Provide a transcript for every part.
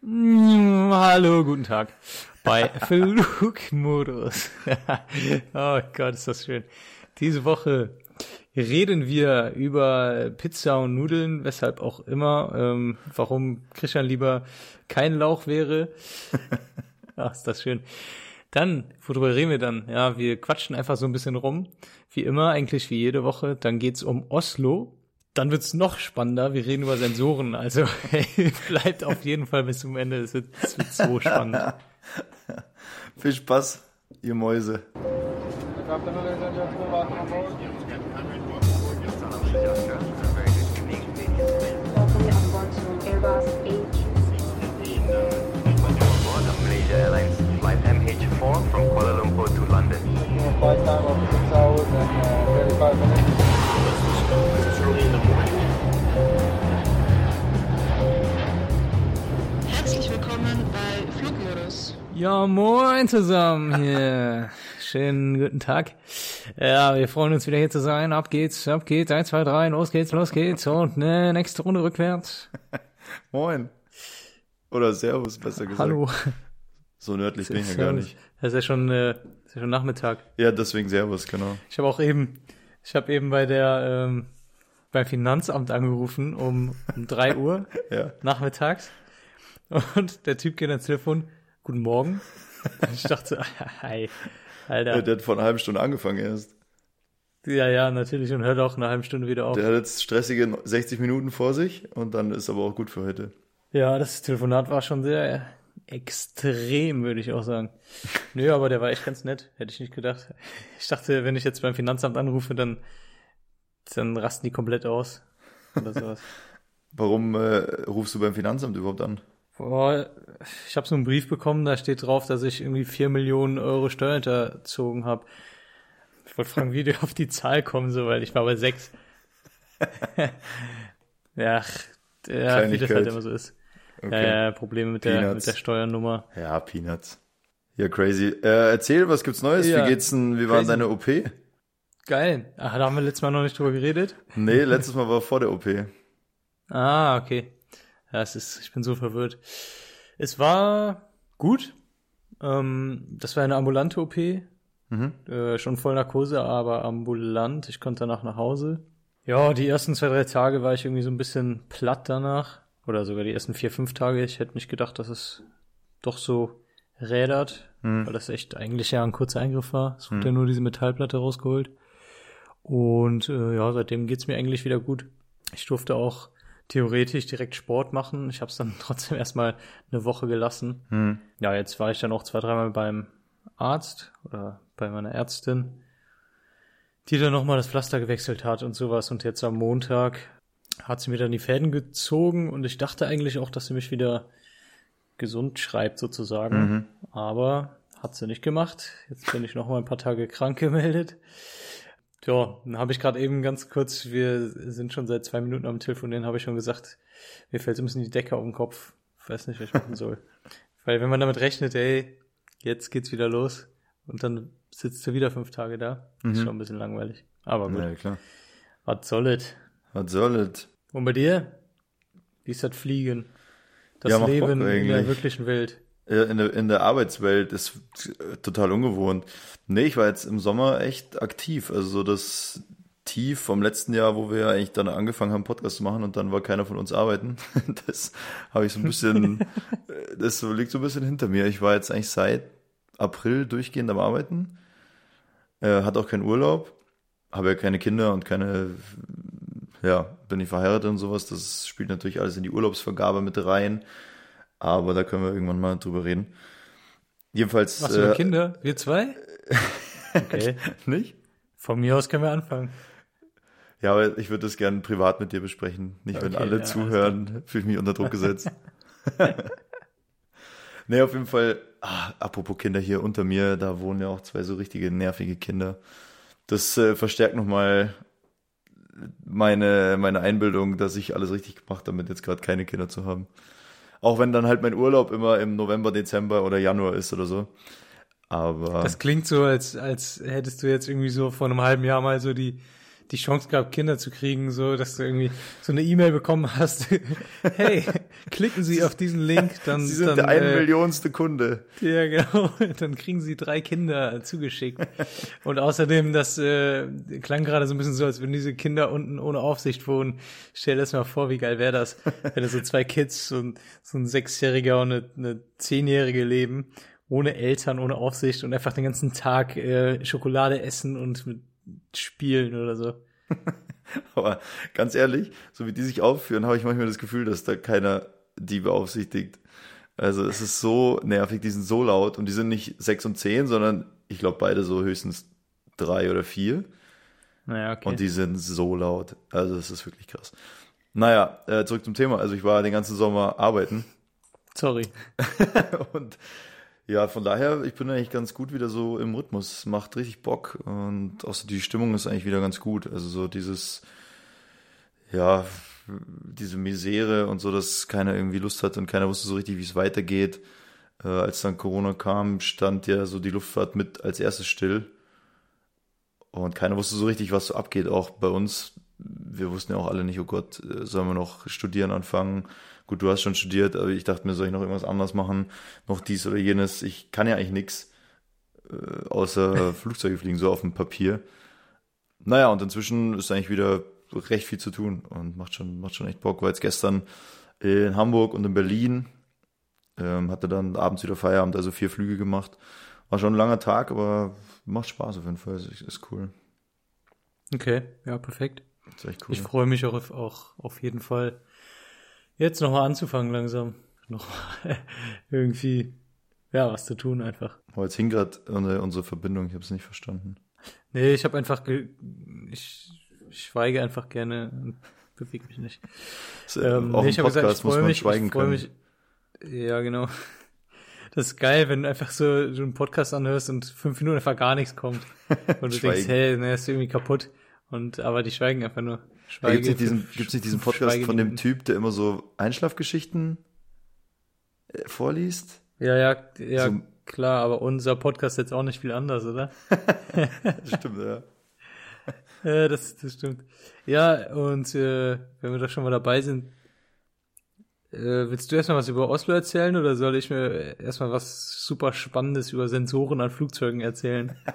Mm, Hallo, guten Tag. Bei Flugmodus. oh Gott, ist das schön. Diese Woche reden wir über Pizza und Nudeln, weshalb auch immer, ähm, warum Christian lieber kein Lauch wäre. Ach, ist das schön. Dann, worüber reden wir dann? Ja, wir quatschen einfach so ein bisschen rum. Wie immer, eigentlich wie jede Woche. Dann geht's um Oslo. Dann wird's noch spannender. Wir reden über Sensoren. Also hey, bleibt auf jeden Fall bis zum Ende. Es wird, es wird so spannend. Viel Spaß, ihr Mäuse. Welcome on board to Airbus A350. aboard of Malaysia Airlines flight MH4 from Kuala Lumpur to London. Flight time of 6 hours and 35 minutes. Ja, moin zusammen hier. Schönen guten Tag. Ja, wir freuen uns wieder hier zu sein. Ab geht's, ab geht's. Eins, zwei, drei, los geht's, los geht's. Und ne, nächste Runde rückwärts. Moin. Oder Servus, besser gesagt. Hallo. So nördlich bin ich ja gar nicht. Das ist ja schon, äh, ist ja schon Nachmittag. Ja, deswegen Servus, genau. Ich habe auch eben, ich habe eben bei der, ähm, beim Finanzamt angerufen um, um drei Uhr Ja. nachmittags. Und der Typ geht ans Telefon. Guten Morgen. Und ich dachte, hi, Alter. Der, der hat vor einer halben Stunde angefangen erst. Ja, ja, natürlich. Und hört auch eine halbe Stunde wieder auf. Der hat jetzt stressige 60 Minuten vor sich und dann ist aber auch gut für heute. Ja, das Telefonat war schon sehr extrem, würde ich auch sagen. Nö, aber der war echt ganz nett. Hätte ich nicht gedacht. Ich dachte, wenn ich jetzt beim Finanzamt anrufe, dann, dann rasten die komplett aus. Oder sowas. Warum äh, rufst du beim Finanzamt überhaupt an? Boah, ich habe so einen Brief bekommen, da steht drauf, dass ich irgendwie vier Millionen Euro Steuern hinterzogen habe. Ich wollte fragen, wie die auf die Zahl kommen, so, weil ich war bei sechs. ja, ach, ja, wie das halt immer so ist. Okay. Ja, ja, Probleme mit der, mit der Steuernummer. Ja, Peanuts. Ja, crazy. Äh, erzähl, was gibt's Neues? Ja, Wie geht's denn? Wie war crazy. deine OP? Geil. Ach, da haben wir letztes Mal noch nicht drüber geredet. Nee, letztes Mal war vor der OP. Ah, okay. Ja, es ist, ich bin so verwirrt. Es war gut. Ähm, das war eine ambulante OP. Mhm. Äh, schon voll Narkose, aber ambulant. Ich konnte danach nach Hause. Ja, die ersten zwei, drei Tage war ich irgendwie so ein bisschen platt danach. Oder sogar die ersten vier, fünf Tage. Ich hätte nicht gedacht, dass es doch so rädert, Mhm. weil das echt eigentlich ja ein kurzer Eingriff war. Es wurde ja nur diese Metallplatte rausgeholt. Und äh, ja, seitdem geht's mir eigentlich wieder gut. Ich durfte auch theoretisch direkt Sport machen. Ich habe es dann trotzdem erstmal eine Woche gelassen. Hm. Ja, jetzt war ich dann auch zwei, dreimal beim Arzt oder bei meiner Ärztin, die dann nochmal das Pflaster gewechselt hat und sowas. Und jetzt am Montag hat sie mir dann die Fäden gezogen und ich dachte eigentlich auch, dass sie mich wieder gesund schreibt sozusagen. Mhm. Aber hat sie nicht gemacht. Jetzt bin ich noch mal ein paar Tage krank gemeldet. Ja, dann habe ich gerade eben ganz kurz, wir sind schon seit zwei Minuten am Telefonieren, habe ich schon gesagt, mir fällt so ein bisschen die Decke auf den Kopf. Ich weiß nicht, was ich machen soll. Weil wenn man damit rechnet, ey, jetzt geht's wieder los und dann sitzt du wieder fünf Tage da, ist schon ein bisschen langweilig. Aber gut, Ja, klar. was soll es? Was soll es? Und bei dir? Wie ist das Fliegen? Das Ja, Leben in der wirklichen Welt. Ja, in der, in der Arbeitswelt ist äh, total ungewohnt. Nee, ich war jetzt im Sommer echt aktiv. Also so das Tief vom letzten Jahr, wo wir eigentlich dann angefangen haben, Podcast zu machen und dann war keiner von uns arbeiten. Das habe ich so ein bisschen, äh, das liegt so ein bisschen hinter mir. Ich war jetzt eigentlich seit April durchgehend am Arbeiten. Äh, hatte auch keinen Urlaub. Habe ja keine Kinder und keine, ja, bin ich verheiratet und sowas. Das spielt natürlich alles in die Urlaubsvergabe mit rein. Aber da können wir irgendwann mal drüber reden. Jedenfalls. Machst du äh, Kinder? Wir zwei? Okay. Nicht? Von mir aus können wir anfangen. Ja, aber ich würde das gerne privat mit dir besprechen. Nicht, wenn Okay, alle ja, zuhören, fühle ich mich unter Druck gesetzt. nee, auf jeden Fall, ah, apropos Kinder hier unter mir, da wohnen ja auch zwei so richtige nervige Kinder. Das äh, verstärkt nochmal meine, meine Einbildung, dass ich alles richtig gemacht habe, damit jetzt gerade keine Kinder zu haben. Auch wenn dann halt mein Urlaub immer im November, Dezember oder Januar ist oder so. Aber Das klingt so, als, als hättest du jetzt irgendwie so vor einem halben Jahr mal so die, die Chance gehabt, Kinder zu kriegen, so, dass du irgendwie so eine E-Mail bekommen hast. hey, klicken Sie auf diesen Link, dann, Sie sind dann, der ein äh, Millionste Kunde. ja, genau. Dann kriegen sie drei Kinder zugeschickt. Und außerdem, das äh, klang gerade so ein bisschen so, als würden diese Kinder unten ohne Aufsicht wohnen. Stell dir das mal vor, wie geil wäre das, wenn da so zwei Kids, so ein, so ein Sechsjähriger und eine, eine Zehnjährige leben, ohne Eltern, ohne Aufsicht und einfach den ganzen Tag äh, Schokolade essen und mit spielen oder so. Aber ganz ehrlich, so wie die sich aufführen, habe ich manchmal das Gefühl, dass da keiner die beaufsichtigt. Also es ist so nervig, die sind so laut und die sind nicht sechs und zehn, sondern ich glaube beide so höchstens drei oder vier. Naja, okay. Und die sind so laut. Also das ist wirklich krass. Naja, äh, zurück zum Thema. Also ich war den ganzen Sommer arbeiten Sorry. und ja, von daher, ich bin eigentlich ganz gut wieder so im Rhythmus. Macht richtig Bock und auch so die Stimmung ist eigentlich wieder ganz gut. Also so dieses, ja, diese Misere und so, dass keiner irgendwie Lust hat und keiner wusste so richtig, wie es weitergeht. Äh, als dann Corona kam, stand ja so die Luftfahrt mit als erstes still. Und keiner wusste so richtig, was so abgeht, auch bei uns. Wir wussten ja auch alle nicht, oh Gott, äh, sollen wir noch studieren anfangen? Gut, du hast schon studiert, aber ich dachte mir, soll ich noch irgendwas anderes machen? Noch dies oder jenes? Ich kann ja eigentlich nichts, äh, außer Flugzeuge fliegen, so auf dem Papier. Naja, und inzwischen ist eigentlich wieder recht viel zu tun und macht schon, macht schon echt Bock. War jetzt gestern in Hamburg und in Berlin, ähm, hatte dann abends wieder Feierabend, also vier Flüge gemacht. War schon ein langer Tag, aber macht Spaß auf jeden Fall, ist, ist cool. Okay, ja, perfekt. Ist echt cool. Ich freue mich auch auf, auch auf jeden Fall, jetzt nochmal anzufangen langsam. Noch irgendwie, ja, was zu tun einfach. Aber jetzt hing gerade unsere, Verbindung, ich habe es nicht verstanden. Nee, ich habe einfach, ge ich, ich schweige einfach gerne und bewege mich nicht. Äh, Ähm, auch nee, ich habe gesagt, ich muss freue man mich, schweigen ich freu können. mich. Ja, genau. Das ist geil, wenn du einfach so du einen Podcast anhörst und fünf Minuten einfach gar nichts kommt. Und du denkst, hey, ne, ist irgendwie kaputt. Und, aber die schweigen einfach nur. Da gibt's Schweige- nicht diesen, gibt's nicht diesen Podcast von dem. Typ, der immer so Einschlafgeschichten äh, vorliest? Ja, ja, ja, So- klar, aber unser Podcast ist jetzt auch nicht viel anders, oder? Stimmt, ja. Ja, das, das stimmt. Ja, und äh, wenn wir doch schon mal dabei sind, äh, willst du erstmal was über Oslo erzählen oder soll ich mir erstmal was super Spannendes über Sensoren an Flugzeugen erzählen?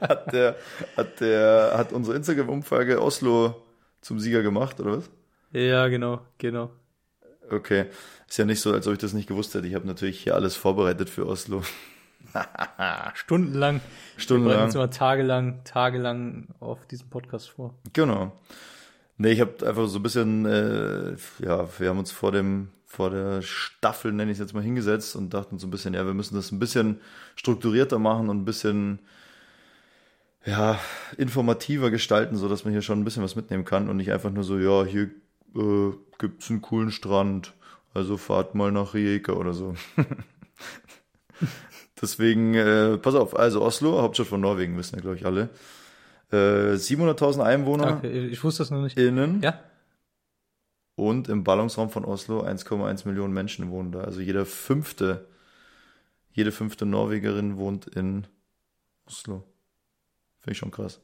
Hat der, hat der, hat unsere Instagram-Umfrage Oslo zum Sieger gemacht, oder was? ja, genau, genau. Okay. Ist ja nicht so, als ob ich das nicht gewusst hätte. Ich habe natürlich hier alles vorbereitet für Oslo. Stundenlang. Wir bereiten Stundenlang. uns immer tagelang, tagelang auf diesem Podcast vor. Genau. Nee, ich habe einfach so ein bisschen, äh, ja, wir haben uns vor dem, vor der Staffel, nenne ich es jetzt mal, hingesetzt und dachten so ein bisschen, ja, wir müssen das ein bisschen strukturierter machen und ein bisschen, ja, informativer gestalten, so dass man hier schon ein bisschen was mitnehmen kann und nicht einfach nur so, ja, hier äh, gibt's einen coolen Strand, also fahrt mal nach Rijeka oder so. Deswegen, äh, pass auf, also Oslo, Hauptstadt von Norwegen, wissen ja, glaube ich, alle. Äh, 700.000 Einwohner Okay, ich wusste das noch nicht. innen. Ja? Und im Ballungsraum von Oslo 1,1 Millionen Menschen wohnen da. Also jeder fünfte, jede fünfte Norwegerin wohnt in Oslo. Finde ich schon krass.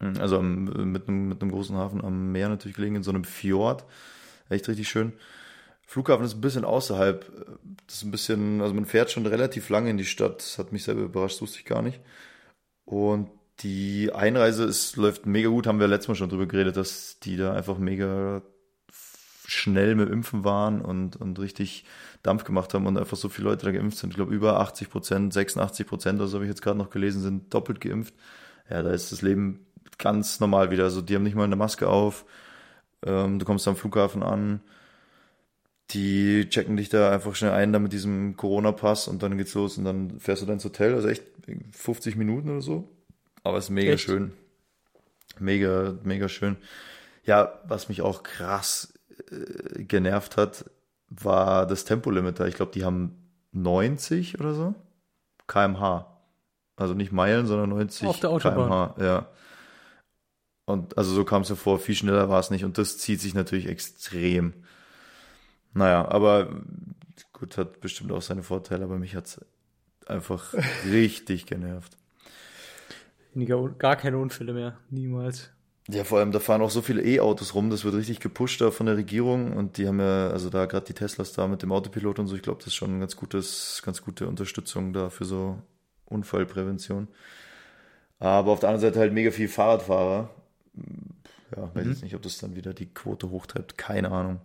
Mhm, Also am, mit, einem, mit einem großen Hafen am Meer natürlich gelegen, in so einem Fjord. Echt richtig schön. Flughafen ist ein bisschen außerhalb. Das ist ein bisschen, also man fährt schon relativ lange in die Stadt. Das hat mich selber überrascht, das wusste ich gar nicht. Und die Einreise ist, läuft mega gut, haben wir letztes Mal schon drüber geredet, dass die da einfach mega schnell mit Impfen waren und, und richtig Dampf gemacht haben und einfach so viele Leute da geimpft sind. Ich glaube, über 80 Prozent, 86 Prozent, das habe ich jetzt gerade noch gelesen, sind doppelt geimpft. Ja, da ist das Leben ganz normal wieder. Also die haben nicht mal eine Maske auf. Ähm, du kommst am Flughafen an. Die checken dich da einfach schnell ein, da mit diesem Corona-Pass und dann geht's los und dann fährst du dann ins Hotel. Also echt 50 Minuten oder so. Aber es ist mega Echt? schön. Mega, mega schön. Ja, was mich auch krass äh, genervt hat, war das Tempolimiter. Ich glaube, die haben 90 oder so kmh. Also nicht Meilen, sondern 90 Auf der Autobahn. kmh. Ja. Und also so kam es mir vor, viel schneller war es nicht. Und das zieht sich natürlich extrem. Naja, aber gut, hat bestimmt auch seine Vorteile, aber mich hat's einfach richtig genervt. weniger, gar keine Unfälle mehr. Niemals. Ja, vor allem, da fahren auch so viele E-Autos rum, das wird richtig gepusht da von der Regierung und die haben ja, also da gerade die Teslas da mit dem Autopilot und so, ich glaube, das ist schon ein ganz gutes, ganz gute Unterstützung da für so Unfallprävention. Aber auf der anderen Seite halt mega viel Fahrradfahrer. Ja, weiß jetzt nicht, ob das dann wieder die Quote hochtreibt, keine Ahnung.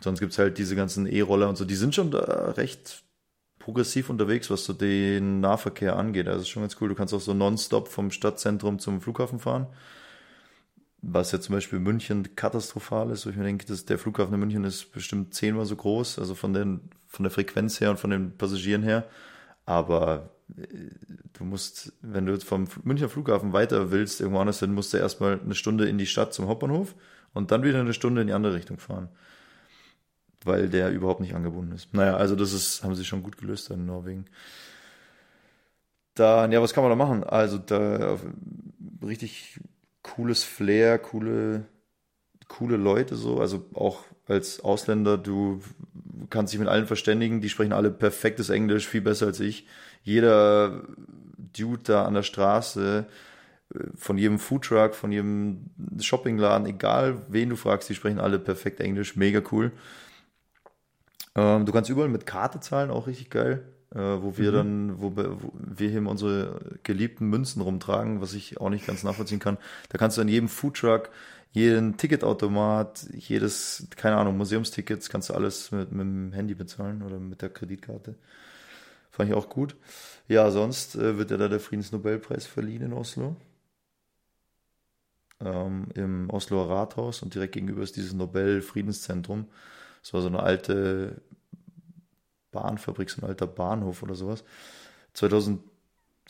Sonst gibt's halt diese ganzen E-Roller und so, die sind schon da recht progressiv unterwegs, was so den Nahverkehr angeht. Also ist schon ganz cool. Du kannst auch so nonstop vom Stadtzentrum zum Flughafen fahren. Was ja zum Beispiel München katastrophal ist, wo ich mir denke, dass der Flughafen in München ist bestimmt zehnmal so groß, also von, den, von der Frequenz her und von den Passagieren her. Aber äh, du musst, wenn du jetzt vom Münchner Flughafen weiter willst, irgendwo anders hin, musst du erstmal eine Stunde in die Stadt zum Hauptbahnhof und dann wieder eine Stunde in die andere Richtung fahren. Weil der überhaupt nicht angebunden ist. Naja, also das ist, haben sie schon gut gelöst in Norwegen. Dann, ja, was kann man da machen? Also da richtig cooles Flair, coole, coole Leute so. Also auch als Ausländer, du kannst dich mit allen verständigen, die sprechen alle perfektes Englisch, viel besser als ich. Jeder Dude da an der Straße, äh, von jedem Foodtruck, von jedem Shoppingladen, egal wen du fragst, die sprechen alle perfekt Englisch, mega cool. Ähm, du kannst überall mit Karte zahlen, auch richtig geil. Äh, wo wir dann, wo, wir- wo wir hier unsere geliebten Münzen rumtragen, was ich auch nicht ganz nachvollziehen kann. Da kannst du an jedem Foodtruck, jeden Ticketautomat, jedes, keine Ahnung, Museumstickets, kannst du alles mit, mit dem Handy bezahlen oder mit der Kreditkarte. Fand ich auch gut. Ja, sonst äh, wird ja da der Friedensnobelpreis verliehen in Oslo. Ähm, Im Osloer Rathaus und direkt gegenüber ist dieses Nobel-Friedenszentrum. Das war so eine alte Bahnfabrik, so ein alter Bahnhof oder sowas. 2000,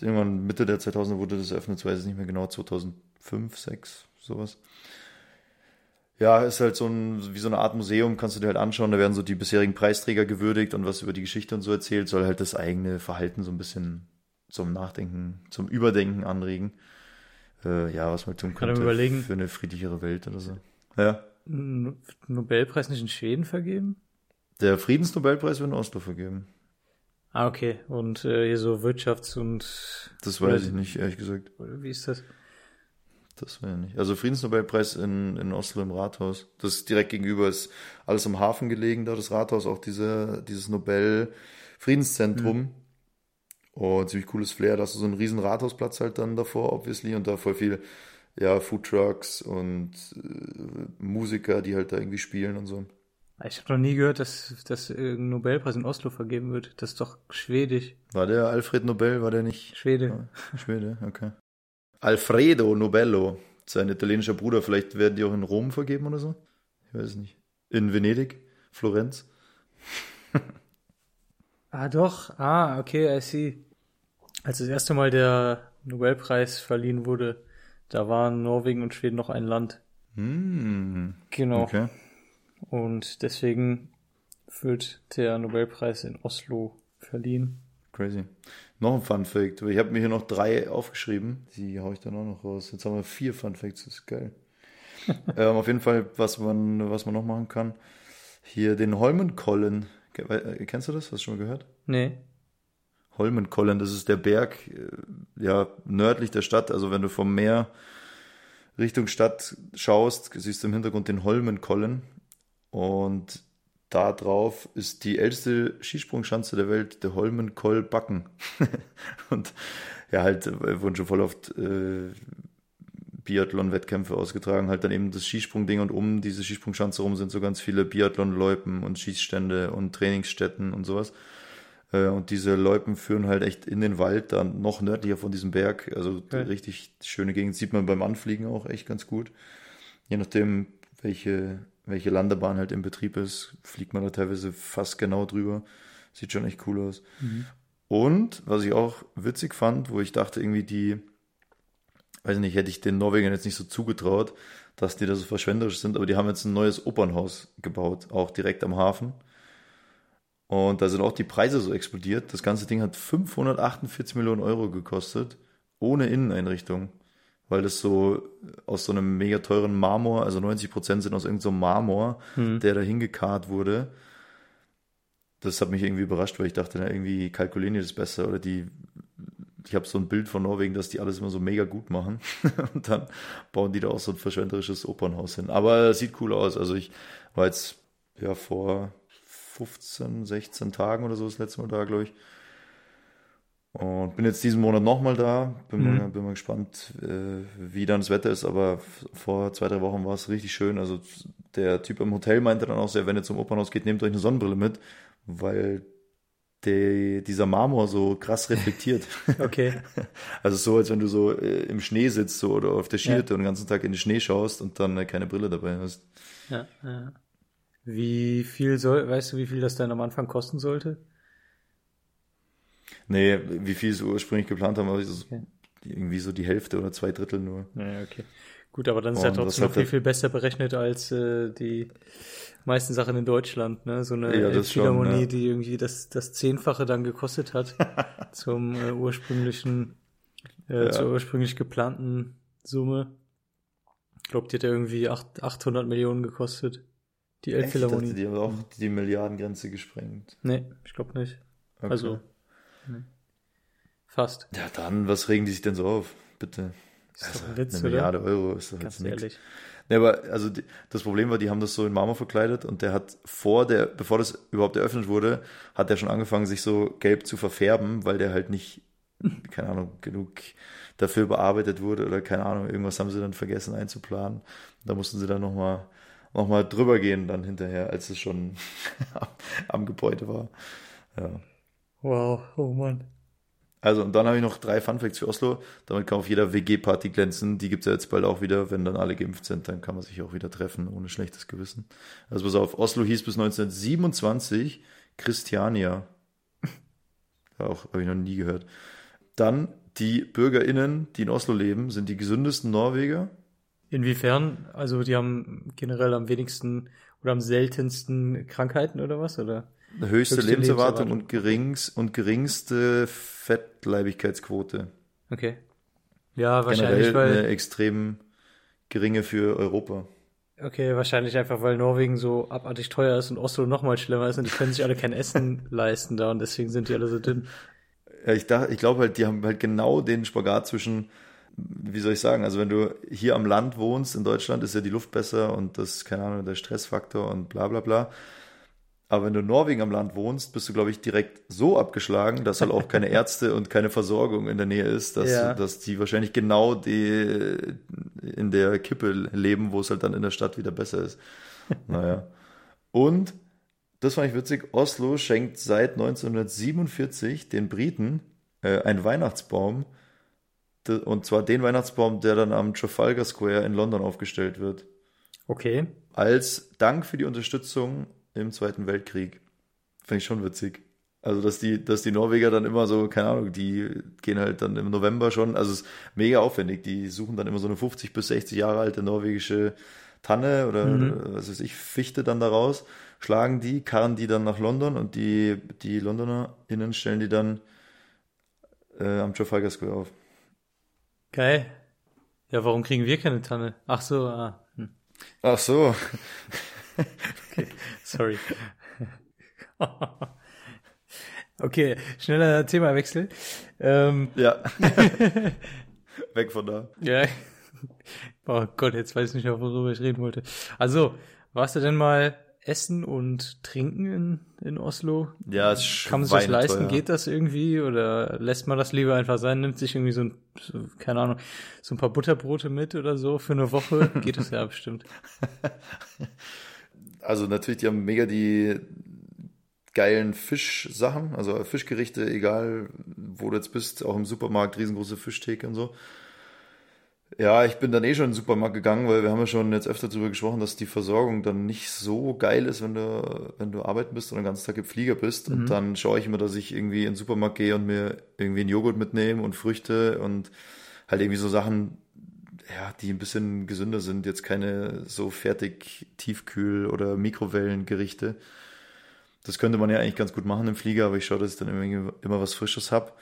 irgendwann Mitte der 2000er wurde das eröffnet, ich weiß es nicht mehr genau, 2005, 6, sowas. Ja, ist halt so ein, wie so eine Art Museum, kannst du dir halt anschauen, da werden so die bisherigen Preisträger gewürdigt und was über die Geschichte und so erzählt, soll halt das eigene Verhalten so ein bisschen zum Nachdenken, zum Überdenken anregen. Äh, ja, was man tun Kann man könnte überlegen. für eine friedlichere Welt oder so. Ja. Nobelpreis nicht in Schweden vergeben? Der Friedensnobelpreis wird in Oslo vergeben. Ah, okay. Und äh, hier so Wirtschafts- und Das weiß ich nicht, ehrlich gesagt. oder wie ist das? Das wäre nicht. Also Friedensnobelpreis in, in Oslo im Rathaus. Das ist direkt gegenüber ist alles am Hafen gelegen, da das Rathaus, auch diese, dieses Nobel-Friedenszentrum. Und ziemlich cooles Flair. Da hast du so einen riesen Rathausplatz halt dann davor, obviously, und da voll viel, ja, Foodtrucks und äh, Musiker, die halt da irgendwie spielen und so. Ich habe noch nie gehört, dass, dass äh, ein Nobelpreis in Oslo vergeben wird. Das ist doch schwedisch. War der Alfred Nobel, war der nicht Schwede. Schwede? Okay. Alfredo Nobello, sein italienischer Bruder, vielleicht werden die auch in Rom vergeben oder so? Ich weiß es nicht. In Venedig? Florenz? Ah, doch. Ah, okay, I see. Als das erste Mal der Nobelpreis verliehen wurde, da waren Norwegen und Schweden noch ein Land. Hm. Genau. Okay. Und deswegen wird der Nobelpreis in Oslo verliehen. Crazy. Noch ein Fun Fact. Ich habe mir hier noch drei aufgeschrieben. Die hau ich dann auch noch raus. Jetzt haben wir vier Fun Facts. Das ist geil. ähm, auf jeden Fall, was man, was man noch machen kann. Hier den Holmenkollen. Äh, Kennst du das? Hast du schon mal gehört? Nee. Holmenkollen, das ist der Berg, äh, ja, nördlich der Stadt. Also wenn du vom Meer Richtung Stadt schaust, siehst du im Hintergrund den Holmenkollen. Und da drauf ist die älteste Skisprungschanze der Welt, der Holmenkollbacken. und ja, halt äh, wurden schon voll oft äh, Biathlon-Wettkämpfe ausgetragen, halt dann eben das Skisprungding und um diese Skisprungschanze rum sind so ganz viele Biathlon-Loipen und Schießstände und Trainingsstätten und sowas. Äh, Und diese Loipen führen halt echt in den Wald, dann noch nördlicher von diesem Berg. Also Okay. richtig schöne Gegend. Sieht man beim Anfliegen auch echt ganz gut. Je nachdem, welche, welche Landebahn halt in Betrieb ist, fliegt man da teilweise fast genau drüber. Sieht schon echt cool aus. Und was ich auch witzig fand, wo ich dachte, irgendwie die, weiß nicht, hätte ich den Norwegern jetzt nicht so zugetraut, dass die da so verschwenderisch sind, aber die haben jetzt ein neues Opernhaus gebaut, auch direkt am Hafen. Und da sind auch die Preise so explodiert. Das ganze Ding hat 548 Millionen Euro gekostet, ohne Inneneinrichtung. Weil das so aus so einem mega teuren Marmor, also 90 Prozent sind aus irgendeinem so Marmor, der da hingekarrt wurde. Das hat mich irgendwie überrascht, weil ich dachte, na, irgendwie kalkulieren die das besser oder die ich habe so ein Bild von Norwegen, dass die alles immer so mega gut machen. und dann bauen die da auch so ein verschwenderisches Opernhaus hin. Aber es sieht cool aus. Also ich war jetzt ja vor 15, 16 Tagen oder so das letzte Mal da, glaube ich. Und bin jetzt diesen Monat nochmal da. Bin, Mhm. mal, bin mal gespannt, äh, wie dann das Wetter ist. Aber vor zwei, drei Wochen war es richtig schön. Also der Typ im Hotel meinte dann auch sehr, wenn ihr zum Opernhaus geht, nehmt euch eine Sonnenbrille mit, weil der, dieser Marmor so krass reflektiert. Okay. Also so, als wenn du so äh, im Schnee sitzt so, oder auf der Skihütte und den ganzen Tag in den Schnee schaust und dann äh, keine Brille dabei hast. Ja, ja. Wie viel soll, weißt du, wie viel das dann am Anfang kosten sollte? Nee, wie viel sie ursprünglich geplant haben, so, Okay. irgendwie so die Hälfte oder zwei Drittel nur. Ja, okay. Gut, aber dann ist ja trotzdem noch viel, viel besser berechnet als äh, die meisten Sachen in Deutschland, ne? So eine Ja, schon, Philharmonie, ja. die irgendwie das, das Zehnfache dann gekostet hat zum äh, ursprünglichen, äh, Ja. zur ursprünglich geplanten Summe. Ich glaube, die hat ja irgendwie acht, 800 Millionen gekostet. Die Elbphilharmonie. die haben auch die Milliardengrenze gesprengt. Nee, ich glaube nicht. Okay. Also, fast. Ja, dann, was regen die sich denn so auf? Bitte. Ist doch ein Also, Witz, eine oder? Milliarde Euro ist doch Ganz jetzt nichts. ehrlich. Nee, aber also die, das Problem war, die haben das so in Marmor verkleidet und der hat vor der, bevor das überhaupt eröffnet wurde, hat er schon angefangen, sich so gelb zu verfärben, weil der halt nicht, keine Ahnung, genug dafür bearbeitet wurde oder keine Ahnung, irgendwas haben sie dann vergessen einzuplanen. Da mussten sie dann nochmal noch mal drüber gehen dann hinterher, als es schon am Gebäude war. Ja. Wow, oh Mann. Also, und dann habe ich noch drei Funfacts für Oslo. Damit kann auf jeder WG-Party glänzen. Die gibt's ja jetzt bald auch wieder. Wenn dann alle geimpft sind, dann kann man sich auch wieder treffen, ohne schlechtes Gewissen. Also, pass auf, Oslo hieß bis 1927 Christiania. Auch habe ich noch nie gehört. Dann, die BürgerInnen, die in Oslo leben, sind die gesündesten Norweger. Inwiefern? Also die haben generell am wenigsten oder am seltensten Krankheiten oder was? Oder? Höchste, Höchste Lebenserwartung, Lebenserwartung. und, gerings, und geringste Fettleibigkeitsquote. Okay. Ja, wahrscheinlich, Generell eine weil extrem geringe für Europa. okay, wahrscheinlich einfach, weil Norwegen so abartig teuer ist und Oslo noch mal schlimmer ist und die können sich alle kein Essen leisten da und deswegen sind die alle so dünn. Ja, ich dachte, ich glaube halt, die haben halt genau den Spagat zwischen, wie soll ich sagen, also wenn du hier am Land wohnst, in Deutschland ist ja die Luft besser und das, keine Ahnung, der Stressfaktor und bla bla bla. Aber wenn du in Norwegen am Land wohnst, bist du, glaube ich, direkt so abgeschlagen, dass halt auch keine Ärzte und keine Versorgung in der Nähe ist, dass, Ja. dass die wahrscheinlich genau die in der Kippe leben, wo es halt dann in der Stadt wieder besser ist. Naja. Und das fand ich witzig. Oslo schenkt seit 1947 den Briten äh, einen Weihnachtsbaum. Und zwar den Weihnachtsbaum, der dann am Trafalgar Square in London aufgestellt wird. Okay. Als Dank für die Unterstützung im Zweiten Weltkrieg. Finde ich schon witzig. Also, dass die, dass die Norweger dann immer so, keine Ahnung, die gehen halt dann im November schon, also es ist mega aufwendig. Die suchen dann immer so eine 50 bis 60 Jahre alte norwegische Tanne oder Mhm. was weiß ich, Fichte dann daraus, schlagen die, karren die dann nach London und die, die LondonerInnen stellen die dann äh, am Trafalgar Square auf. Geil. Ja, warum kriegen wir keine Tanne? Ach so, ah. Hm. Ach so. Sorry. okay, schneller Themawechsel. Ähm, Ja. Weg von da. ja. Oh Gott, jetzt weiß ich nicht mehr, worüber ich reden wollte. Also, warst du denn mal essen und trinken in, in Oslo? Ja, es ist Kann man sich das leisten? Geht das irgendwie? Oder lässt man das lieber einfach sein? Nimmt sich irgendwie so ein, so, keine Ahnung, so ein paar Butterbrote mit oder so für eine Woche? Geht das ja bestimmt. Also natürlich, die haben mega die geilen Fischsachen, also Fischgerichte, egal wo du jetzt bist, auch im Supermarkt, riesengroße Fischtheke und so. Ja, ich bin dann eh schon in den Supermarkt gegangen, weil wir haben ja schon jetzt öfter darüber gesprochen, dass die Versorgung dann nicht so geil ist, wenn du, wenn du arbeiten bist und den ganzen Tag im Flieger bist. Und dann schaue ich immer, dass ich irgendwie in den Supermarkt gehe und mir irgendwie einen Joghurt mitnehme und Früchte und halt irgendwie so Sachen, ja, die ein bisschen gesünder sind, jetzt keine so fertig Tiefkühl- oder Mikrowellengerichte. Das könnte man ja eigentlich ganz gut machen im Flieger, aber ich schaue, dass ich dann immer, immer was Frisches hab.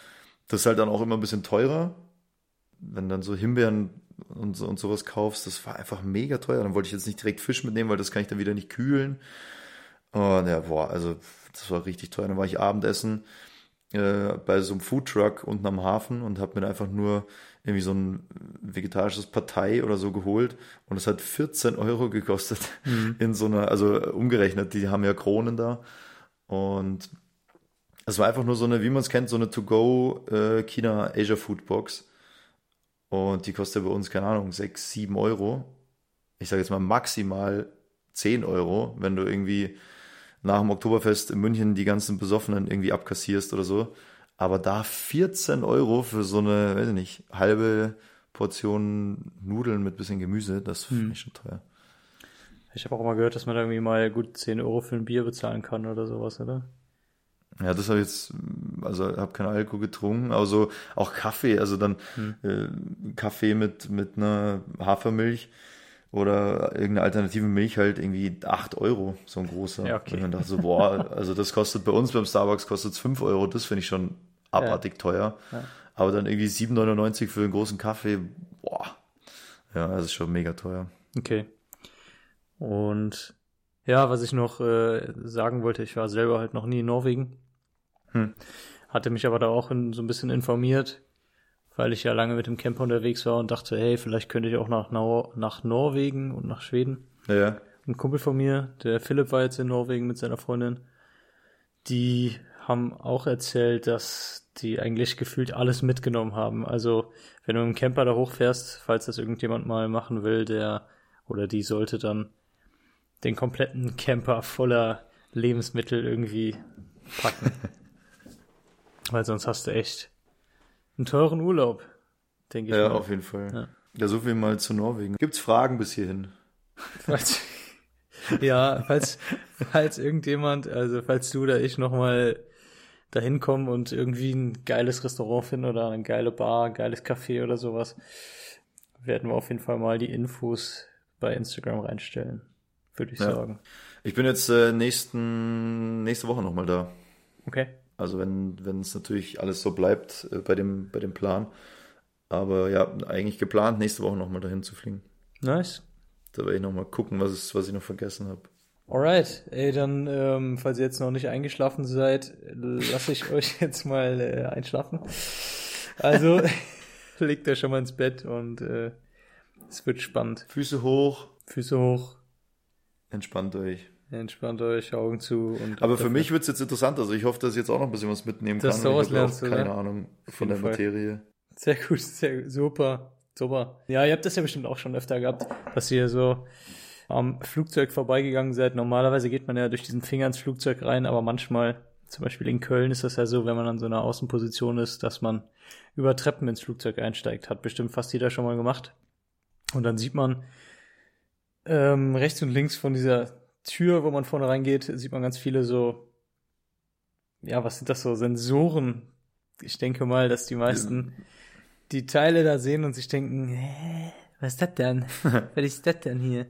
Das ist halt dann auch immer ein bisschen teurer. Wenn dann so Himbeeren und, so, und sowas kaufst, das war einfach mega teuer. Dann wollte ich jetzt nicht direkt Fisch mitnehmen, weil das kann ich dann wieder nicht kühlen. Und ja, boah, also das war richtig teuer. Dann war ich Abendessen äh, bei so einem Foodtruck unten am Hafen und habe mir einfach nur irgendwie so ein vegetarisches Partei oder so geholt und es hat 14 Euro gekostet in so einer, also umgerechnet, die haben ja Kronen da und es war einfach nur so eine, wie man es kennt, so eine To-Go äh, China Asia Food Box und die kostet bei uns, keine Ahnung, 6, 7 Euro. Ich sage jetzt mal maximal 10 Euro, wenn du irgendwie nach dem Oktoberfest in München die ganzen Besoffenen irgendwie abkassierst oder so. Aber da 14 Euro für so eine, weiß ich nicht, halbe Portion Nudeln mit bisschen Gemüse, das finde ich schon teuer. Ich habe auch mal gehört, dass man da irgendwie mal gut 10 Euro für ein Bier bezahlen kann oder sowas, oder? Ja, das habe ich jetzt, also habe keinen Alkohol getrunken, aber so auch Kaffee, also dann äh, Kaffee mit, mit einer Hafermilch oder irgendeine alternative Milch halt irgendwie 8 Euro, so ein großer. Ja, okay. Und dann dachte so, boah, also das kostet bei uns beim Starbucks kostet 5 Euro, das finde ich schon abartig teuer. Aber dann irgendwie 7,99 für einen großen Kaffee, boah. Ja, das ist schon mega teuer. Okay. Und ja, was ich noch äh, sagen wollte, ich war selber halt noch nie in Norwegen. Hm. Hatte mich aber da auch in, so ein bisschen informiert, weil ich ja lange mit dem Camper unterwegs war und dachte, hey, vielleicht könnte ich auch nach, Nor nach Norwegen und nach Schweden. Ja. Ein Kumpel von mir, der Philipp war jetzt in Norwegen mit seiner Freundin. Die haben auch erzählt, dass die eigentlich gefühlt alles mitgenommen haben. Also, wenn du im Camper da hochfährst, falls das irgendjemand mal machen will, der oder die sollte dann den kompletten Camper voller Lebensmittel irgendwie packen. Weil sonst hast du echt einen teuren Urlaub, denke ich Ja, mal. auf jeden Fall. Ja. Ja. so viel mal zu Norwegen. Gibt's Fragen bis hierhin? Falls, ja, falls, falls irgendjemand, also falls du oder ich nochmal dahin kommen und irgendwie ein geiles Restaurant finden oder eine geile Bar, ein geiles Café oder sowas, werden wir auf jeden Fall mal die Infos bei Instagram reinstellen, würde ich Ja. sagen. Ich bin jetzt äh, nächsten, nächste Woche nochmal da. Okay. Also wenn wenn es natürlich alles so bleibt äh, bei dem bei dem Plan. Aber ja, eigentlich geplant, nächste Woche nochmal dahin zu fliegen. Nice. Da werde ich nochmal gucken, was, es, was ich noch vergessen habe. Alright, ey, dann, ähm, falls ihr jetzt noch nicht eingeschlafen seid, lasse ich euch jetzt mal äh, einschlafen. Also, legt euch schon mal ins Bett und äh, es wird spannend. Füße hoch, Füße hoch, entspannt euch. Entspannt euch, Augen zu und Aber für mich wird es jetzt interessant. Also ich hoffe, dass ich jetzt auch noch ein bisschen was mitnehmen Dass kann. was ich lernst, auch oder? keine Ahnung von der Fall. Materie. Sehr gut, sehr gut, super, super. Ja, ihr habt das ja bestimmt auch schon öfter gehabt, dass ihr so am Flugzeug vorbeigegangen seid. Normalerweise geht man ja durch diesen Finger ins Flugzeug rein, aber manchmal, zum Beispiel in Köln ist das ja so, wenn man an so einer Außenposition ist, dass man über Treppen ins Flugzeug einsteigt. Hat bestimmt fast jeder schon mal gemacht. Und dann sieht man ähm, rechts und links von dieser Tür, wo man vorne reingeht, sieht man ganz viele so, ja, was sind das so, Sensoren. Ich denke mal, dass die meisten die Teile da sehen und sich denken, hä, was ist das denn? was ist das denn hier?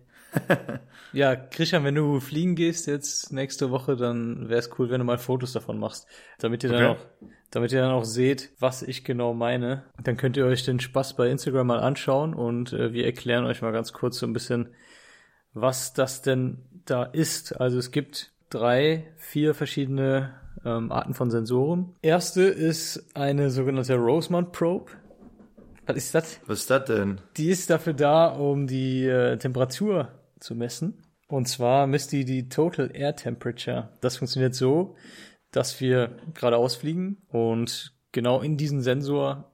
ja, Christian, wenn du fliegen gehst jetzt nächste Woche, dann wäre es cool, wenn du mal Fotos davon machst, damit ihr dann Okay. auch, damit ihr dann auch seht, was ich genau meine. Dann könnt ihr euch den Spaß bei Instagram mal anschauen und äh, wir erklären euch mal ganz kurz so ein bisschen, was das denn da ist. Also es gibt drei, vier verschiedene ähm, Arten von Sensoren. Erste ist eine sogenannte Rosemont Probe. Was ist das? Was ist das denn? Die ist dafür da, um die äh, Temperatur zu messen. Und zwar misst die die Total Air Temperature. Das funktioniert so, dass wir geradeaus fliegen und genau in diesen Sensor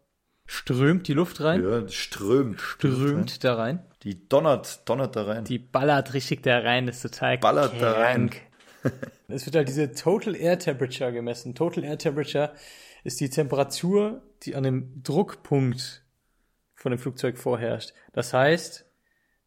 strömt die Luft rein. Ja, strömt. Strömt da rein. Die donnert, donnert da rein. Die ballert richtig da rein, das ist total Ballert da rein. krank. es wird halt diese Total Air Temperature gemessen. Total Air Temperature ist die Temperatur, die an dem Druckpunkt von dem Flugzeug vorherrscht. Das heißt,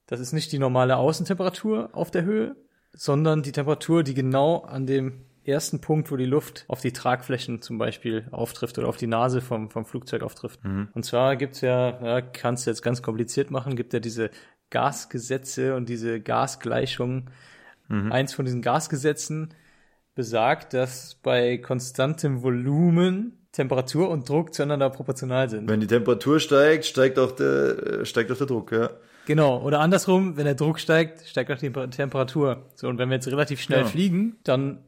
das ist nicht die normale Außentemperatur auf der Höhe, sondern die Temperatur, die genau an dem ersten Punkt, wo die Luft auf die Tragflächen zum Beispiel auftrifft oder auf die Nase vom, vom Flugzeug auftrifft. Und zwar gibt's ja, ja, kannst du jetzt ganz kompliziert machen, gibt ja diese Gasgesetze und diese Gasgleichungen. Eins von diesen Gasgesetzen besagt, dass bei konstantem Volumen Temperatur und Druck zueinander proportional sind. Wenn die Temperatur steigt, steigt auch der, steigt auch der Druck, ja. Genau. Oder andersrum, wenn der Druck steigt, steigt auch die Temper- Temperatur. So, und wenn wir jetzt relativ schnell Ja. fliegen, dann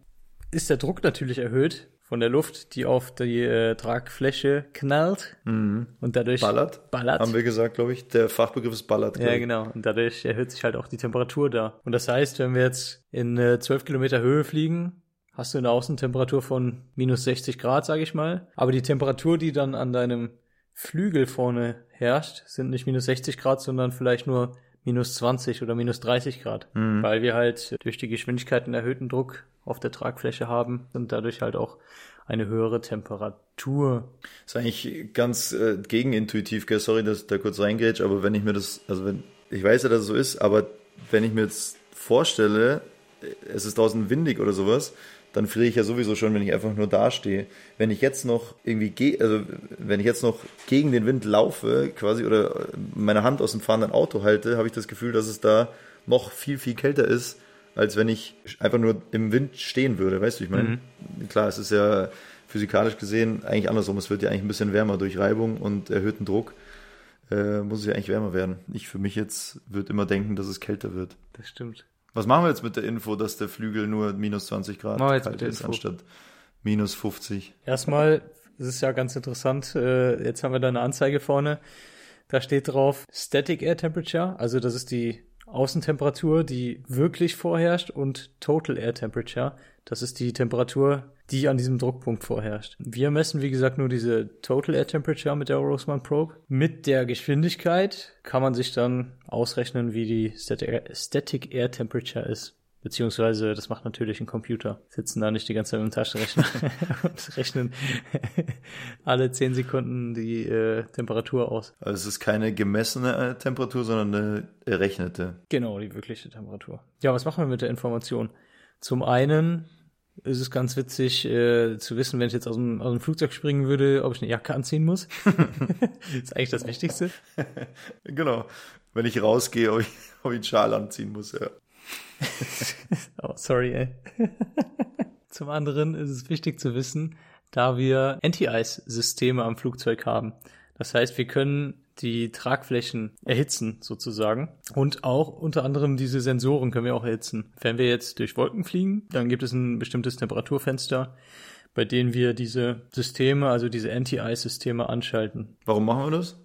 ist der Druck natürlich erhöht, von der Luft, die auf die äh, Tragfläche knallt und dadurch Ballert, ballert. haben wir gesagt, glaube ich. Der Fachbegriff ist Ballert. Ja, genau. Und dadurch erhöht sich halt auch die Temperatur da. Und das heißt, wenn wir jetzt in äh, 12 Kilometer Höhe fliegen, hast du eine Außentemperatur von minus 60 Grad, sage ich mal. Aber die Temperatur, die dann an deinem Flügel vorne herrscht, sind nicht minus 60 Grad, sondern vielleicht nur minus 20 oder minus 30 Grad. Weil wir halt durch die Geschwindigkeit einen erhöhten Druck auf der Tragfläche haben und dadurch halt auch eine höhere Temperatur. Ist eigentlich ganz äh, gegenintuitiv, gell? sorry, dass ich da kurz reingrätsch, aber wenn ich mir das, also wenn, ich weiß ja, dass es so ist, aber wenn ich mir jetzt vorstelle, äh, es ist draußen windig oder sowas, dann friere ich ja sowieso schon, wenn ich einfach nur dastehe. Wenn ich jetzt noch irgendwie, ge also wenn ich jetzt noch gegen den Wind laufe, quasi, oder meine Hand aus dem fahrenden Auto halte, habe ich das Gefühl, dass es da noch viel, viel kälter ist, als wenn ich einfach nur im Wind stehen würde, weißt du, ich meine, klar, es ist ja physikalisch gesehen eigentlich andersrum, es wird ja eigentlich ein bisschen wärmer durch Reibung und erhöhten Druck, äh, muss es ja eigentlich wärmer werden. Ich für mich jetzt würde immer denken, dass es kälter wird. Das stimmt. Was machen wir jetzt mit der Info, dass der Flügel nur minus 20 Grad Machen wir jetzt kalt mit der ist, Info. anstatt minus 50? Erstmal, es ist ja ganz interessant, äh, jetzt haben wir da eine Anzeige vorne. Da steht drauf Static Air Temperature, also das ist die Außentemperatur, die wirklich vorherrscht und Total Air Temperature, das ist die Temperatur, die an diesem Druckpunkt vorherrscht. Wir messen, wie gesagt, nur diese Total Air Temperature mit der Roseman Probe. Mit der Geschwindigkeit kann man sich dann ausrechnen, wie die Static Air, Temperature ist. Beziehungsweise, das macht natürlich ein Computer. Sitzen da nicht die ganze Zeit mit dem Taschenrechner und rechnen alle 10 Sekunden die äh, Temperatur aus. Also es ist keine gemessene äh, Temperatur, sondern eine errechnete. Genau, die wirkliche Temperatur. Ja, was machen wir mit der Information? Zum einen ist es ganz witzig äh, zu wissen, wenn ich jetzt aus dem, aus dem Flugzeug springen würde, ob ich eine Jacke anziehen muss. ist eigentlich das Wichtigste. Genau. Wenn ich rausgehe, ob ich, ob ich einen Schal anziehen muss, ja. Oh, sorry, ey. Zum anderen ist es wichtig zu wissen, da wir Anti-Ice-Systeme am Flugzeug haben. Das heißt, wir können die Tragflächen erhitzen sozusagen und auch unter anderem diese Sensoren können wir auch erhitzen. Wenn wir jetzt durch Wolken fliegen, dann gibt es ein bestimmtes Temperaturfenster, bei denen wir diese Systeme, also diese Anti-Ice-Systeme anschalten, Warum machen wir das?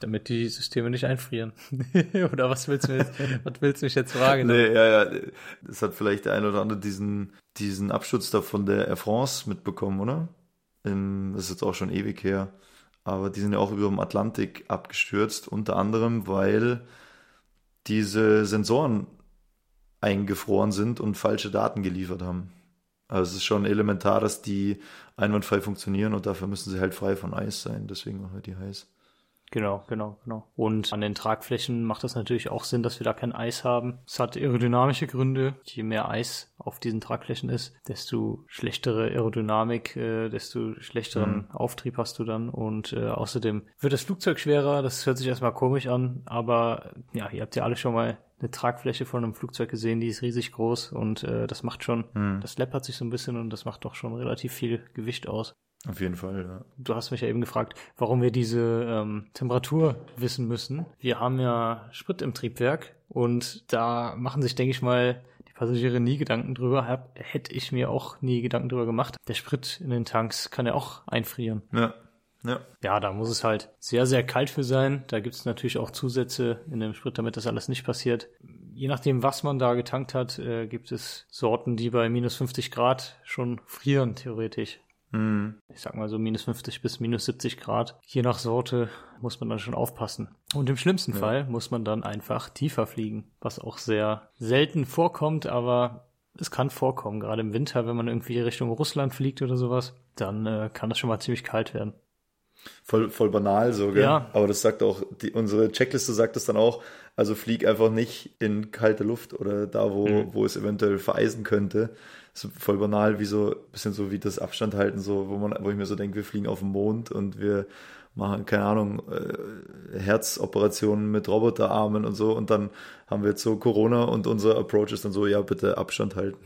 damit die Systeme nicht einfrieren. Oder was willst du, jetzt- was willst du mich jetzt fragen? Nee, ja, ja. Das hat vielleicht der eine oder andere diesen, diesen Absturz da von der Air France mitbekommen, oder? Das ist jetzt auch schon ewig her. Aber die sind ja auch über dem Atlantik abgestürzt, unter anderem, weil diese Sensoren eingefroren sind und falsche Daten geliefert haben. Also es ist schon elementar, dass die einwandfrei funktionieren und dafür müssen sie halt frei von Eis sein. Deswegen machen wir die heiß. Genau, genau, genau. Und an den Tragflächen macht das natürlich auch Sinn, dass wir da kein Eis haben. Es hat aerodynamische Gründe. Je mehr Eis auf diesen Tragflächen ist, desto schlechtere Aerodynamik, äh, desto schlechteren Auftrieb hast du dann. Und äh, außerdem wird das Flugzeug schwerer. Das hört sich erstmal komisch an, aber ja, ihr habt ja alle schon mal eine Tragfläche von einem Flugzeug gesehen, die ist riesig groß und äh, das macht schon, das läppert sich so ein bisschen und das macht doch schon relativ viel Gewicht aus. Auf jeden Fall, ja. Du hast mich ja eben gefragt, warum wir diese ähm, Temperatur wissen müssen. Wir haben ja Sprit im Triebwerk und da machen sich, denke ich mal, die Passagiere nie Gedanken drüber. Hab, hätte ich mir auch nie Gedanken drüber gemacht. Der Sprit in den Tanks kann ja auch einfrieren. Ja, ja. Ja, da muss es halt sehr, sehr kalt für sein. Da gibt es natürlich auch Zusätze in dem Sprit, damit das alles nicht passiert. Je nachdem, was man da getankt hat, äh, gibt es Sorten, die bei minus 50 Grad schon frieren, theoretisch Ich sag mal so minus 50 bis minus 70 Grad. Je nach Sorte muss man dann schon aufpassen. Und im schlimmsten Fall muss man dann einfach tiefer fliegen, was auch sehr selten vorkommt, aber es kann vorkommen. Gerade im Winter, wenn man irgendwie Richtung Russland fliegt oder sowas, dann äh, kann das schon mal ziemlich kalt werden. Voll, voll banal so, gell? Ja. Aber das sagt auch, die, unsere Checkliste sagt es dann auch, also flieg einfach nicht in kalte Luft oder da, wo, Mhm. wo es eventuell vereisen könnte. Ist voll banal, wie so, bisschen so wie das Abstand halten, so, wo man, wo ich mir so denke, wir fliegen auf den Mond und wir machen, keine Ahnung, äh, Herzoperationen mit Roboterarmen und so und dann haben wir jetzt so Corona und unser Approach ist dann so, ja, bitte Abstand halten.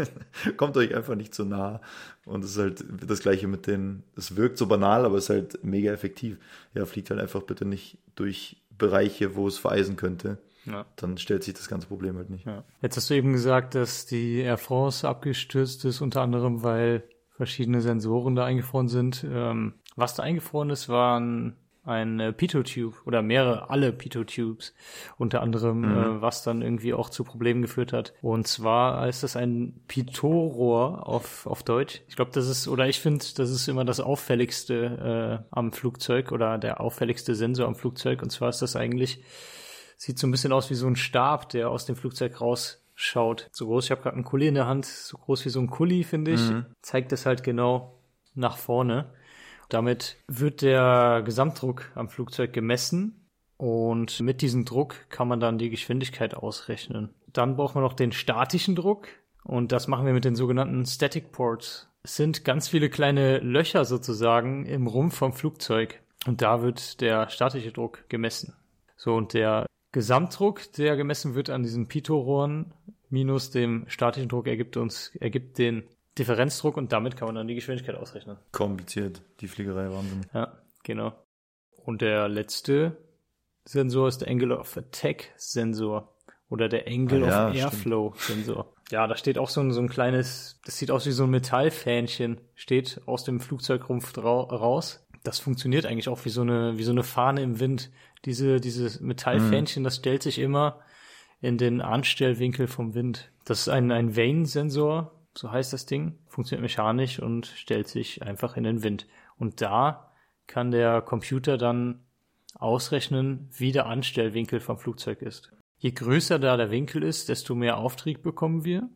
Kommt euch einfach nicht zu nah. Und es ist halt das Gleiche mit den, es wirkt so banal, aber es ist halt mega effektiv. Ja, fliegt halt einfach bitte nicht durch Bereiche, wo es vereisen könnte. Ja. Dann stellt sich das ganze Problem halt nicht. Ja. Jetzt hast du eben gesagt, dass die Air France abgestürzt ist, unter anderem, weil verschiedene Sensoren da eingefroren sind. Ähm, was da eingefroren ist, waren ein äh, Pitot-Tube oder mehrere, alle Pitot-Tubes, unter anderem, äh, was dann irgendwie auch zu Problemen geführt hat. Und zwar ist das ein Pitot-Rohr auf, auf Deutsch. Ich glaube, das ist, oder ich finde, das ist immer das auffälligste äh, am Flugzeug oder der auffälligste Sensor am Flugzeug. Und zwar ist das eigentlich, sieht so ein bisschen aus wie so ein Stab, der aus dem Flugzeug rausschaut. So groß, ich habe gerade einen Kuli in der Hand, so groß wie so ein Kuli, finde ich. Zeigt das halt genau nach vorne. Damit wird der Gesamtdruck am Flugzeug gemessen und mit diesem Druck kann man dann die Geschwindigkeit ausrechnen. Dann braucht man noch den statischen Druck und das machen wir mit den sogenannten Static Ports. Es sind ganz viele kleine Löcher sozusagen im Rumpf vom Flugzeug und da wird der statische Druck gemessen. So und der Gesamtdruck, der gemessen wird an diesen Pitot-Rohren minus dem statischen Druck ergibt uns ergibt den Differenzdruck und damit kann man dann die Geschwindigkeit ausrechnen. Kompliziert, die Fliegerei, Wahnsinn. Ja, genau. Und der letzte Sensor ist der Angle of Attack Sensor oder der Angle Ah ja, of Airflow Sensor. Ja, da steht auch so ein, so ein kleines, das sieht aus wie so ein Metallfähnchen, steht aus dem Flugzeugrumpf raus. Das funktioniert eigentlich auch wie so eine, wie so eine Fahne im Wind. Diese, dieses Metallfähnchen, das stellt sich immer in den Anstellwinkel vom Wind. Das ist ein, ein Vane-Sensor, so heißt das Ding, funktioniert mechanisch und stellt sich einfach in den Wind. Und da kann der Computer dann ausrechnen, wie der Anstellwinkel vom Flugzeug ist. Je größer da der Winkel ist, desto mehr Auftrieb bekommen wir.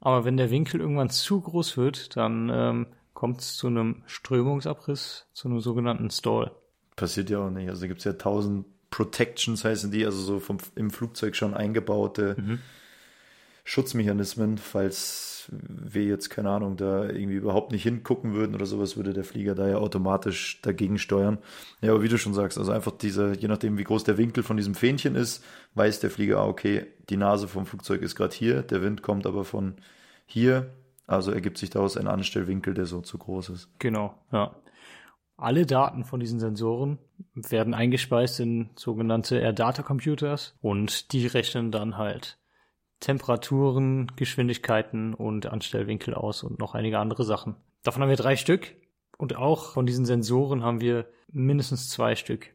Aber wenn der Winkel irgendwann zu groß wird, dann ähm, kommt es zu einem Strömungsabriss, zu einem sogenannten Stall. Passiert ja auch nicht. Also gibt es ja tausend Protections, heißen die, also so vom, im Flugzeug schon eingebaute Schutzmechanismen, falls wir jetzt, keine Ahnung, da irgendwie überhaupt nicht hingucken würden oder sowas, würde der Flieger da ja automatisch dagegen steuern. Ja, aber wie du schon sagst, also einfach diese, je nachdem, wie groß der Winkel von diesem Fähnchen ist, weiß der Flieger, ah, okay, die Nase vom Flugzeug ist gerade hier, der Wind kommt aber von hier, also ergibt sich daraus ein Anstellwinkel, der so zu groß ist. Genau, ja. Alle Daten von diesen Sensoren werden eingespeist in sogenannte Air Data Computers und die rechnen dann halt Temperaturen, Geschwindigkeiten und Anstellwinkel aus und noch einige andere Sachen. Davon haben wir drei Stück und auch von diesen Sensoren haben wir mindestens zwei Stück.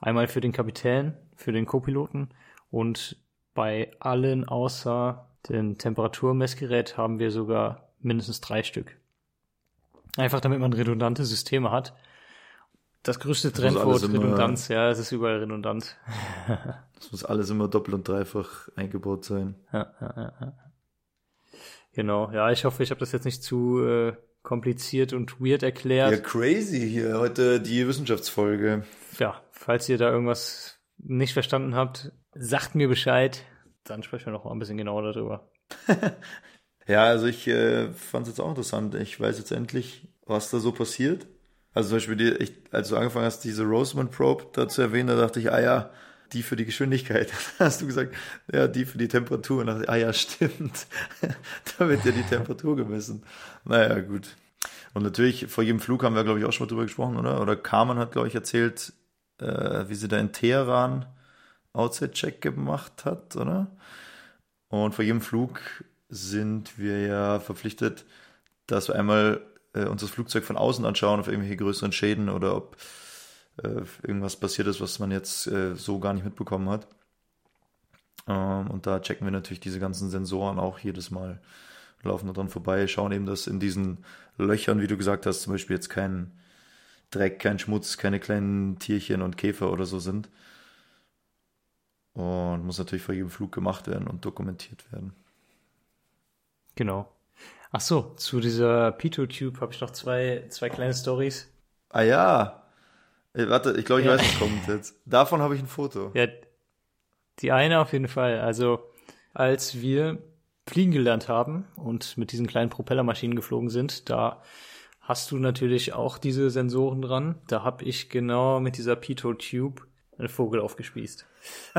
Einmal für den Kapitän, für den Co-Piloten und bei allen außer dem Temperaturmessgerät haben wir sogar mindestens drei Stück. Einfach damit man redundante Systeme hat. Das größte Trendwort Redundanz, ja, es ist überall redundant. Das muss alles immer doppelt und dreifach eingebaut sein. Ja, ja, ja, ja. Genau, ja, ich hoffe, ich habe das jetzt nicht zu äh, kompliziert und weird Ja, erklärt. crazy hier. Heute die Wissenschaftsfolge. Ja, falls ihr da irgendwas nicht verstanden habt, sagt mir Bescheid. Dann sprechen wir noch mal ein bisschen genauer darüber. Ja, also ich äh, fand es jetzt auch interessant. Ich weiß jetzt endlich, was da so passiert. Also zum Beispiel, die, ich, als du angefangen hast, diese Roseman Probe da zu erwähnen, da dachte ich, ah ja, die für die Geschwindigkeit. Hast du gesagt, ja, die für die Temperatur. Und dachte ah ja, stimmt. da wird ja die Temperatur gemessen. Naja, gut. Und natürlich, vor jedem Flug haben wir, glaube ich, auch schon mal drüber gesprochen, oder? Oder Carmen hat, glaube ich, erzählt, äh, wie sie da in Teheran Outside-Check gemacht hat, oder? Und vor jedem Flug sind wir ja verpflichtet, dass wir einmal äh, uns das Flugzeug von außen anschauen, auf irgendwelche größeren Schäden oder ob äh, irgendwas passiert ist, was man jetzt äh, so gar nicht mitbekommen hat. Ähm, und da checken wir natürlich diese ganzen Sensoren auch jedes Mal, laufen da dran vorbei, schauen eben, dass in diesen Löchern, wie du gesagt hast, zum Beispiel jetzt kein Dreck, kein Schmutz, keine kleinen Tierchen und Käfer oder so sind. Und muss natürlich vor jedem Flug gemacht werden und dokumentiert werden. Genau. Ach so, zu dieser Pitot-Tube habe ich noch zwei, zwei kleine Stories. Ah ja. Äh, warte, ich glaube, ich Ja. weiß, was kommt jetzt. Davon habe ich ein Foto. Ja, die eine auf jeden Fall. Also, als wir fliegen gelernt haben und mit diesen kleinen Propellermaschinen geflogen sind, da hast du natürlich auch diese Sensoren dran. Da habe ich genau mit dieser Pitot-Tube einen Vogel aufgespießt.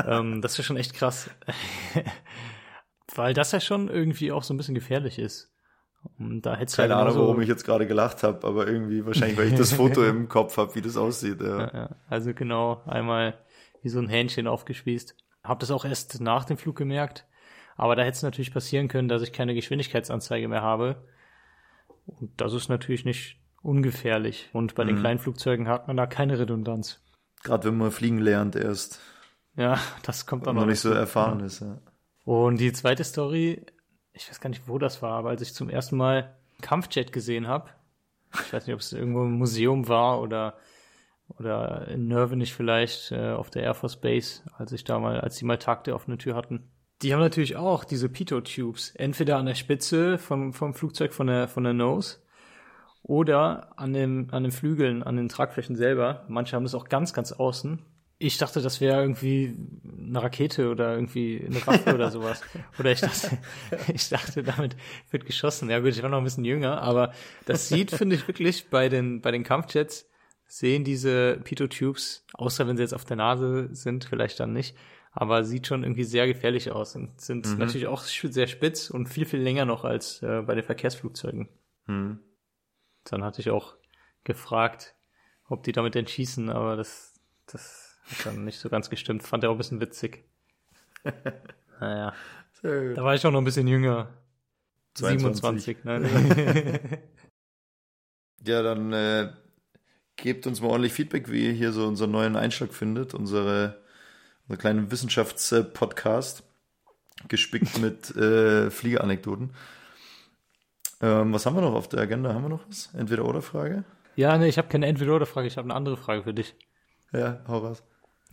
ähm, das ist schon echt krass. Weil das ja schon irgendwie auch so ein bisschen gefährlich ist. Und da hättest du Keine ja Ahnung, genauso- warum ich jetzt gerade gelacht habe, aber irgendwie wahrscheinlich, weil ich das Foto im Kopf habe, wie das aussieht. Ja. Ja, also genau, einmal wie so ein Hähnchen aufgespießt. Hab das auch erst nach dem Flug gemerkt. Aber da hätte es natürlich passieren können, dass ich keine Geschwindigkeitsanzeige mehr habe. Und das ist natürlich nicht ungefährlich. Und bei den kleinen Flugzeugen hat man da keine Redundanz. Gerade wenn man fliegen lernt erst Ja, das kommt dann und noch nicht so erfahren ist. Ja. Und die zweite Story, ich weiß gar nicht, wo das war, aber als ich zum ersten Mal einen Kampfjet gesehen habe, ich weiß nicht, ob es irgendwo im Museum war oder oder in Nürnberg vielleicht äh, auf der Air Force Base, als ich da mal, als die mal Tag der offenen Tür hatten. Die haben natürlich auch diese Pitot-Tubes, entweder an der Spitze vom, vom Flugzeug von der, von der Nose oder an, dem, an den Flügeln, an den Tragflächen selber. Manche haben das auch ganz, ganz außen. Ich dachte, das wäre irgendwie eine Rakete oder irgendwie eine Waffe oder sowas. Oder ich dachte, ich dachte, damit wird geschossen. Ja gut, ich war noch ein bisschen jünger, aber das sieht, finde ich, wirklich bei den, bei den Kampfjets sehen diese Pitot-Tubes, außer wenn sie jetzt auf der Nase sind, vielleicht dann nicht, aber sieht schon irgendwie sehr gefährlich aus und sind natürlich auch sehr spitz und viel, viel länger noch als äh, bei den Verkehrsflugzeugen. Hm. Dann hatte ich auch gefragt, ob die damit denn schießen, aber das, das hat dann nicht so ganz gestimmt. Fand er auch ein bisschen witzig. naja, da war ich auch noch ein bisschen jünger. 22. 27, nein. Ja, dann äh, gebt uns mal ordentlich Feedback, wie ihr hier so unseren neuen Einschlag findet, unsere, unsere kleinen Wissenschaftspodcast, gespickt mit äh, Fliegeranekdoten. Ähm, was haben wir noch auf der Agenda? Haben wir noch was? Entweder oder Frage? ja, nee, ich habe keine Entweder-oder-Frage, ich habe eine andere Frage für dich. Ja, hau raus.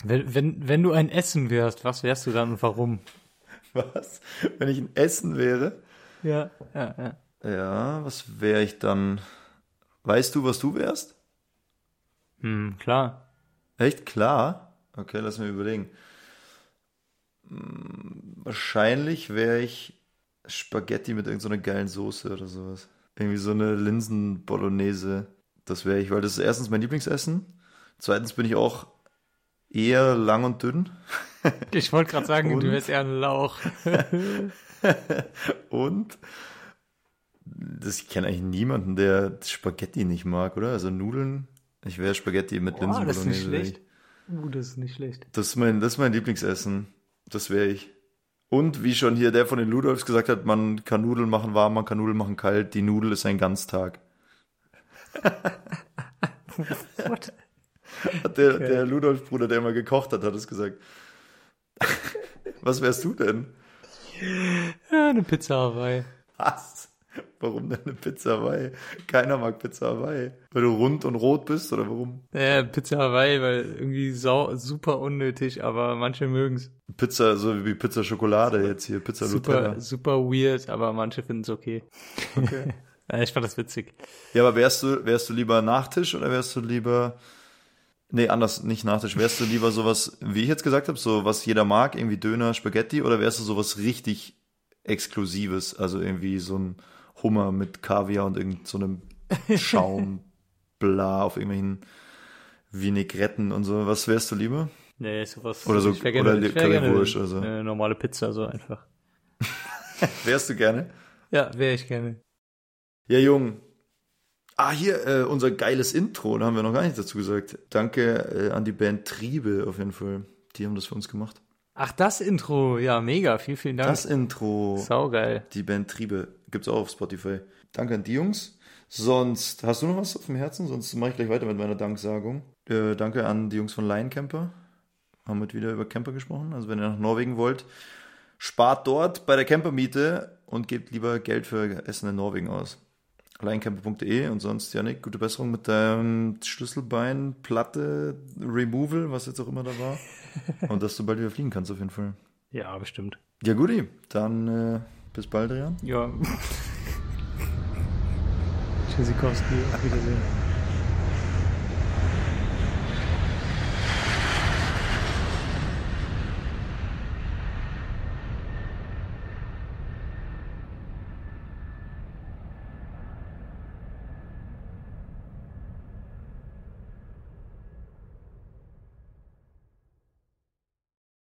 Wenn, wenn, wenn du ein Essen wärst, was wärst du dann und warum? Was? Wenn ich ein Essen wäre? Ja, ja, ja. Ja, was wäre ich dann? Weißt du, was du wärst? Hm, klar. Echt klar? Okay, lass mir überlegen. Hm, Wahrscheinlich wäre ich Spaghetti mit irgendeiner geilen Soße oder sowas. Irgendwie so eine Linsen-Bolognese. Das wäre ich, weil das ist erstens mein Lieblingsessen. Zweitens bin ich auch eher lang und dünn. Ich wollte gerade sagen, Und? du wärst eher ein Lauch. Und das, ich kenne eigentlich niemanden, der Spaghetti nicht mag, oder? Also Nudeln. Ich wäre Spaghetti mit Boah, das ist nicht schlecht. Uh, das ist nicht schlecht. Das ist mein, das ist mein Lieblingsessen. Das wäre ich. Und wie schon hier der von den Ludolfs gesagt hat, man kann Nudeln machen warm, man kann Nudeln machen kalt. Die Nudel ist ein Ganztag. What? Hat der, der Ludolf-Bruder, der immer gekocht hat, hat es gesagt. Was wärst du denn? Ja, eine Pizza Hawaii. Was? Warum denn eine Pizza Hawaii? Keiner mag Pizza Hawaii. Weil du rund und rot bist oder warum? Ja, Pizza Hawaii, weil irgendwie sau, super unnötig, aber manche mögen's. Pizza, so wie Pizza Schokolade jetzt hier, Pizza Super, Nutella. super weird, aber manche finden's okay. Okay. Ich fand das witzig. Ja, aber wärst du, wärst du lieber Nachtisch oder wärst du lieber, nee, anders, nicht Nachtisch, wärst du lieber sowas, wie ich jetzt gesagt habe, so was jeder mag, irgendwie Döner, Spaghetti, oder wärst du sowas richtig Exklusives, also irgendwie so ein Hummer mit Kaviar und irgend so einem Schaum, bla, auf irgendwelchen Vinaigretten und so, was wärst du lieber? Nee, sowas. Oder so- oder ich wär Currywurst oder so. Eine normale Pizza, so einfach. Wärst du gerne? Ja, wäre ich gerne. Ja, Jung. Ah, hier, äh, unser geiles Intro, da haben wir noch gar nicht dazu gesagt. Danke äh, an die Band Triebe auf jeden Fall. Die haben das für uns gemacht. Ach, das Intro. Ja, mega. Vielen, vielen Dank. Das Intro, Saugeil. die Band Triebe, gibt's auch auf Spotify. Danke an die Jungs. Sonst, hast du noch was auf dem Herzen? Sonst mache ich gleich weiter mit meiner Danksagung. Äh, danke an die Jungs von Lion Camper. Haben heute wieder über Camper gesprochen. Also wenn ihr nach Norwegen wollt, spart dort bei der Campermiete und gebt lieber Geld für Essen in Norwegen aus. Lioncamper.de und sonst, Janik, gute Besserung mit deinem Schlüsselbein, Platte, Removal, was jetzt auch immer da war. Und dass du bald wieder fliegen kannst auf jeden Fall. Ja, bestimmt. Ja, guti. Dann äh, bis bald, Adrian. Ja. Tschüssikowski. Auf Wiedersehen.